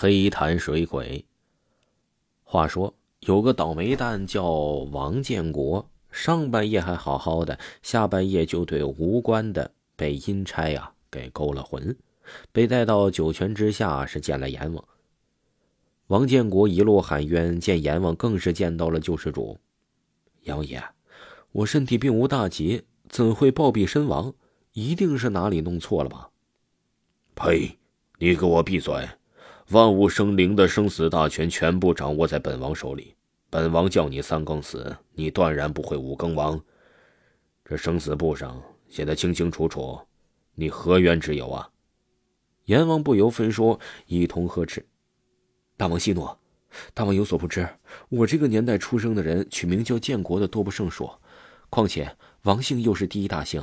黑潭水鬼。话说有个倒霉蛋叫王建国，上半夜还好好的，下半夜就对无关的被阴差呀给勾了魂，被带到九泉之下是见了阎王。王建国一路喊冤，见阎王更是见到了救世主。阎王爷，我身体并无大疾，怎会暴毙身亡？一定是哪里弄错了吧？呸！你给我闭嘴！万物生灵的生死大权全部掌握在本王手里。本王叫你三更死，你断然不会五更亡。这生死簿上写的清清楚楚，你何冤之有啊？阎王不由分说，一同呵斥。大王息怒，大王有所不知，我这个年代出生的人取名叫建国的多不胜数，况且王姓又是第一大姓，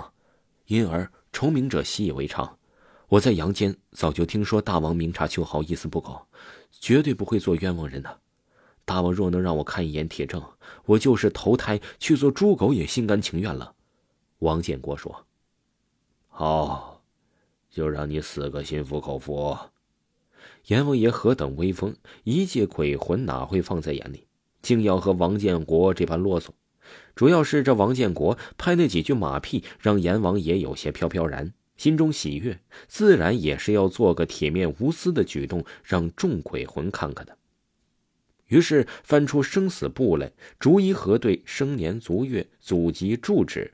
因而重名者习以为常。我在阳间早就听说大王明察秋毫，一丝不苟，绝对不会做冤枉人的。大王若能让我看一眼铁证，我就是投胎去做猪狗也心甘情愿了。王建国说：“好，就让你死个心服口服。”阎王爷何等威风，一介鬼魂哪会放在眼里，竟要和王建国这般啰嗦。主要是这王建国拍那几句马屁，让阎王爷有些飘飘然。心中喜悦，自然也是要做个铁面无私的举动，让众鬼魂看看的。于是翻出生死簿来，逐一核对生年足月、祖籍住址，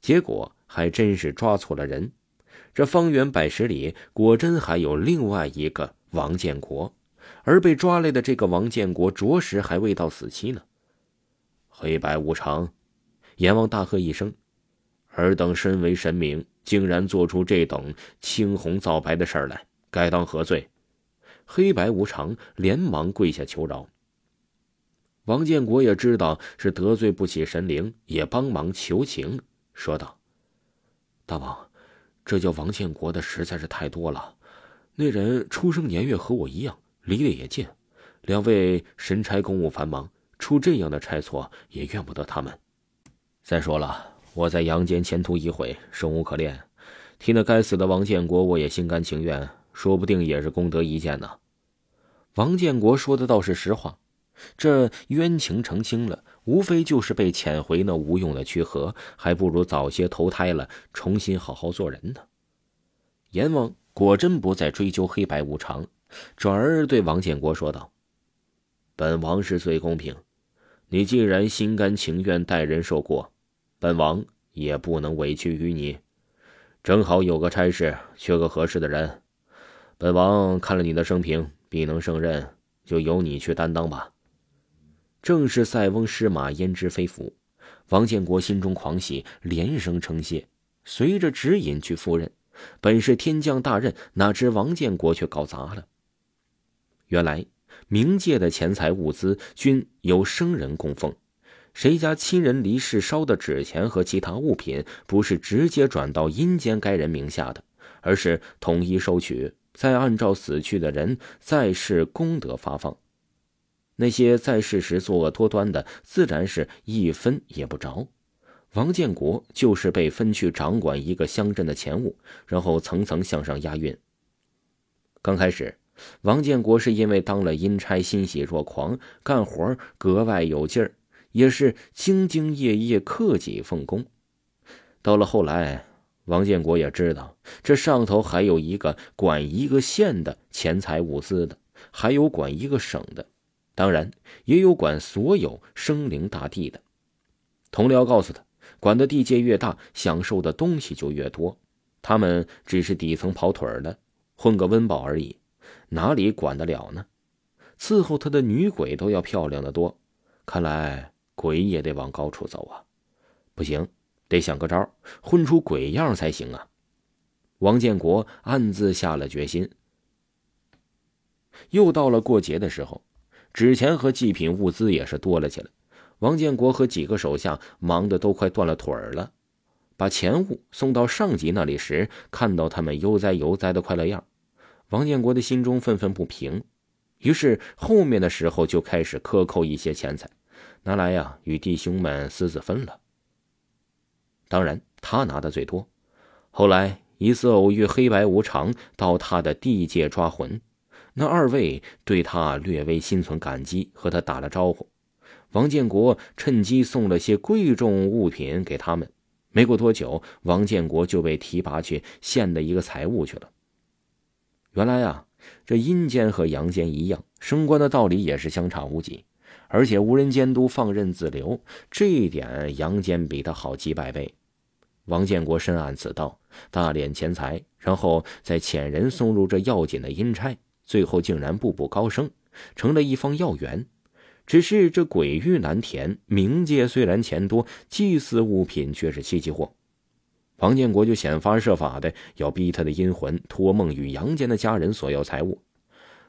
结果还真是抓错了人。这方圆百十里，果真还有另外一个王建国，而被抓来的这个王建国，着实还未到死期呢。黑白无常，阎王大喝一声：“尔等身为神明！”竟然做出这等青红皂白的事来，该当何罪？黑白无常连忙跪下求饶。王建国也知道是得罪不起神灵，也帮忙求情，说道：“大王，这叫王建国的实在是太多了。那人出生年月和我一样，离得也近。两位神差公务繁忙，出这样的差错也怨不得他们。再说了。”我在阳间前途已毁，生无可恋，替那该死的王建国，我也心甘情愿，说不定也是功德一件呢。王建国说的倒是实话，这冤情澄清了，无非就是被遣回那无用的躯壳，还不如早些投胎了，重新好好做人呢。阎王果真不再追究黑白无常，转而对王建国说道：“本王是最公平，你既然心甘情愿代人受过。”本王也不能委屈于你，正好有个差事，缺个合适的人。本王看了你的生平，必能胜任，就由你去担当吧。正是塞翁失马，焉知非福。王建国心中狂喜，连声称谢，随着指引去赴任。本是天降大任，哪知王建国却搞砸了。原来冥界的钱财物资均由生人供奉。谁家亲人离世烧的纸钱和其他物品，不是直接转到阴间该人名下的，而是统一收取，再按照死去的人在世功德发放。那些在世时作恶多端的，自然是一分也不着。王建国就是被分去掌管一个乡镇的钱物，然后层层向上押运。刚开始，王建国是因为当了阴差，欣喜若狂，干活格外有劲儿。也是兢兢业业、克己奉公。到了后来，王建国也知道，这上头还有一个管一个县的钱财物资的，还有管一个省的，当然也有管所有生灵大地的。同僚告诉他，管的地界越大，享受的东西就越多。他们只是底层跑腿的，混个温饱而已，哪里管得了呢？伺候他的女鬼都要漂亮的多，看来。鬼也得往高处走啊！不行，得想个招，混出鬼样才行啊！王建国暗自下了决心。又到了过节的时候，纸钱和祭品物资也是多了起来。王建国和几个手下忙得都快断了腿儿了。把钱物送到上级那里时，看到他们悠哉悠哉的快乐样，王建国的心中愤愤不平。于是后面的时候就开始克扣一些钱财。拿来呀，与弟兄们私自分了。当然，他拿的最多。后来一次偶遇黑白无常，到他的地界抓魂，那二位对他略微心存感激，和他打了招呼。王建国趁机送了些贵重物品给他们。没过多久，王建国就被提拔去县的一个财务去了。原来啊，这阴间和阳间一样，升官的道理也是相差无几，而且无人监督，放任自流，这一点阳间比他好几百倍。王建国深谙此道，大敛钱财，然后再遣人送入这要紧的阴差，最后竟然步步高升，成了一方要员。只是这鬼域难填，冥界虽然钱多，祭祀物品却是稀奇货。王建国就想方设法的要逼他的阴魂托梦与阳间的家人索要财物，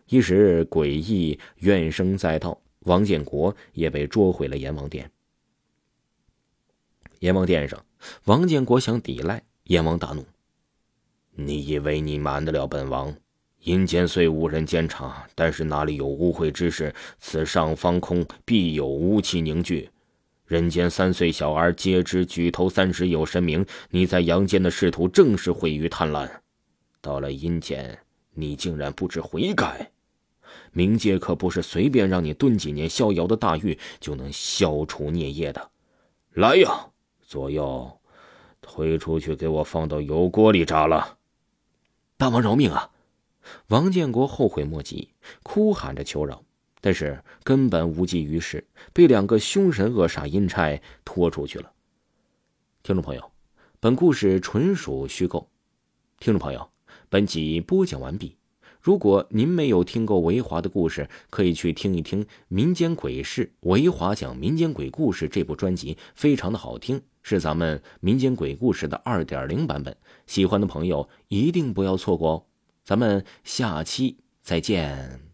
一时诡异怨声载道，王建国也被捉回了阎王殿。阎王殿上。王建国想抵赖，阎王大怒：“你以为你瞒得了本王？阴间虽无人监察，但是哪里有污秽之事？此上方空必有污气凝聚。人间三岁小儿皆知举头三尺有神明。你在阳间的仕途正是毁于贪婪，到了阴间，你竟然不知悔改。冥界可不是随便让你蹲几年逍遥的大狱就能消除孽业的。来呀！”左右，推出去，给我放到油锅里炸了！大王饶命啊！王建国后悔莫及，哭喊着求饶，但是根本无济于事，被两个凶神恶煞阴差拖出去了。听众朋友，本故事纯属虚构。听众朋友，本集播讲完毕。如果您没有听过维华的故事，可以去听一听《民间鬼事维华讲民间鬼故事》这部专辑，非常的好听，是咱们民间鬼故事的二点零版本。喜欢的朋友一定不要错过哦！咱们下期再见。